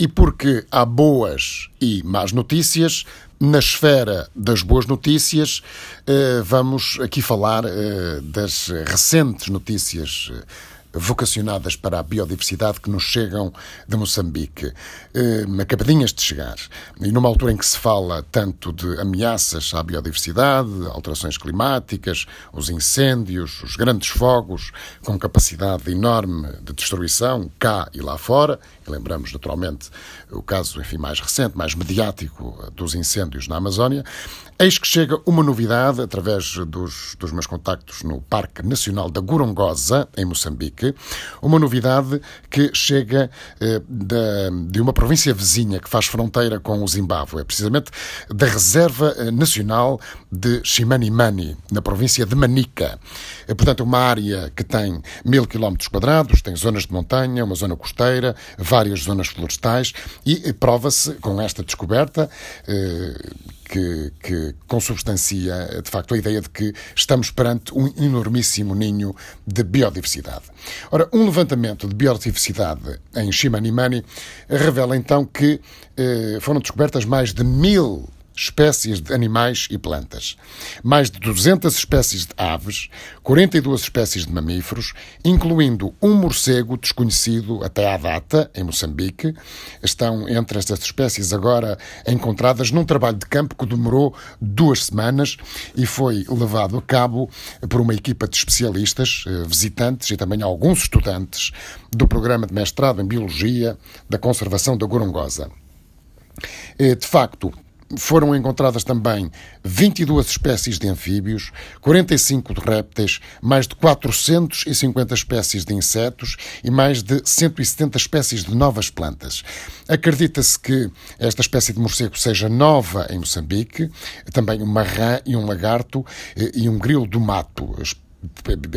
E porque há boas e más notícias, na esfera das boas notícias, eh, vamos aqui falar eh, das recentes notícias eh, vocacionadas para a biodiversidade que nos chegam de Moçambique, eh, acabadinhas de chegar. E numa altura em que se fala tanto de ameaças à biodiversidade, alterações climáticas, os incêndios, os grandes fogos, com capacidade enorme de destruição cá e lá fora, e lembramos naturalmente o caso enfim, mais recente, mais mediático dos incêndios na Amazónia, eis que chega uma novidade através dos, dos meus contactos no Parque Nacional da Gorongosa, em Moçambique, Moçambique, uma novidade que chega eh, de uma província vizinha que faz fronteira com o Zimbábue, é precisamente da Reserva eh, Nacional de Chimanimani, na província de Manica. É, portanto, uma área que tem mil quilómetros quadrados, tem zonas de montanha, uma zona costeira, várias zonas florestais e prova-se com esta descoberta que, que consubstancia, de facto, a ideia de que estamos perante um enormíssimo ninho de biodiversidade. Ora, um levantamento de biodiversidade em Chimanimani revela então que eh, foram descobertas mais de mil espécies de animais e plantas, mais de 200 espécies de aves, 42 espécies de mamíferos, incluindo um morcego desconhecido até à data, em Moçambique. Estão entre estas espécies agora encontradas num trabalho de campo que demorou duas semanas e foi levado a cabo por uma equipa de especialistas, eh, visitantes e também alguns estudantes do programa de mestrado em Biologia da Conservação da Gorongosa. Eh, de facto, foram encontradas também 22 espécies de anfíbios, 45 de répteis, mais de 450 espécies de insetos e mais de 170 espécies de novas plantas. Acredita-se que esta espécie de morcego seja nova em Moçambique, também uma rã e um lagarto eh, e um grilo do mato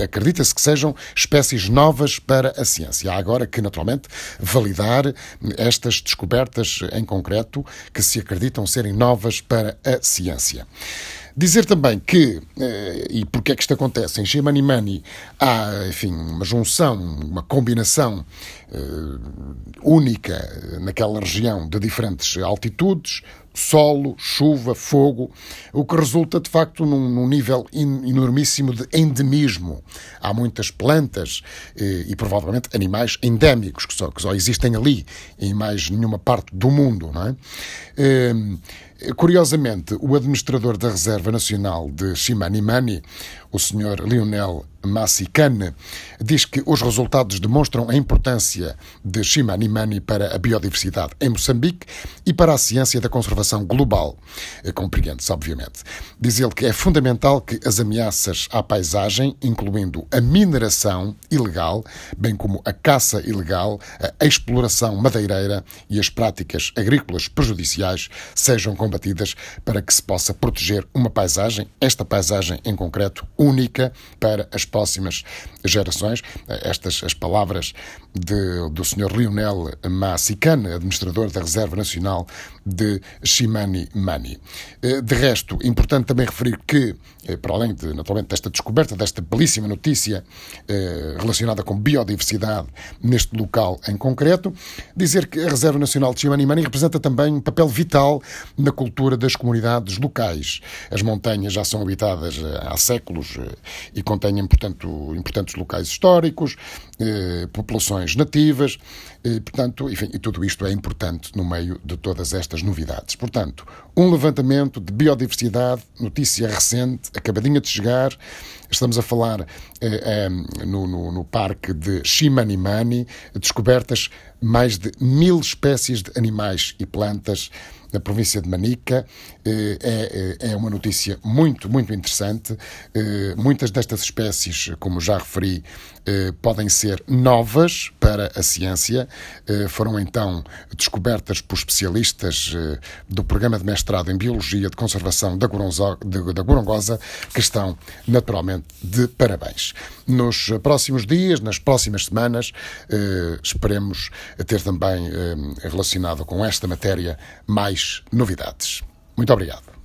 acredita-se que sejam espécies novas para a ciência. Há agora que, naturalmente, validar estas descobertas em concreto que se acreditam serem novas para a ciência. Dizer também que, eh, e porque é que isto acontece, em Shemanimani há, enfim, uma junção, uma combinação uh, única naquela região de diferentes altitudes, solo, chuva, fogo, o que resulta de facto num, num nível in, enormíssimo de endemismo. Há muitas plantas eh, e provavelmente animais endémicos que só, que só existem ali, em mais nenhuma parte do mundo. Não é? Eh, Curiosamente, o administrador da Reserva Nacional de Chimanimani, o Sr. Lionel Massicane, diz que os resultados demonstram a importância de Chimanimani para a biodiversidade em Moçambique e para a ciência da conservação global. Eh, compreende-se, obviamente. Diz ele que é fundamental que as ameaças à paisagem, incluindo a mineração ilegal, bem como a caça ilegal, a exploração madeireira e as práticas agrícolas prejudiciais, sejam combatidas para que se possa proteger uma paisagem, esta paisagem em concreto, única para as próximas gerações. Estas as palavras de, do Sr. Lionel Massicane, administrador da Reserva Nacional de Shimani Mani. Eh, de resto, importante também referir que, eh, para além de, naturalmente, desta descoberta, desta belíssima notícia eh, relacionada com biodiversidade neste local em concreto, dizer que a Reserva Nacional de Shimani Mani representa também um papel vital na cultura das comunidades locais. As montanhas já são habitadas há séculos e contêm, portanto, importantes locais históricos, populações nativas, portanto, enfim, e tudo isto é importante no meio de todas estas novidades. Portanto, um levantamento de biodiversidade, notícia recente, acabadinha de chegar. Estamos a falar eh, eh, no, no, no, parque de Chimanimani, descobertas mais de mil espécies de animais e plantas na província de Manica. Eh, é, é, é uma notícia muito, muito interessante. Eh, muitas destas espécies, como já referi, eh, podem ser novas para a ciência. Foram então descobertas por especialistas do programa de mestrado em Biologia de Conservação da Gorongosa, que estão naturalmente de parabéns. Nos próximos dias, nas próximas semanas, esperemos ter também relacionado com esta matéria mais novidades. Muito obrigado.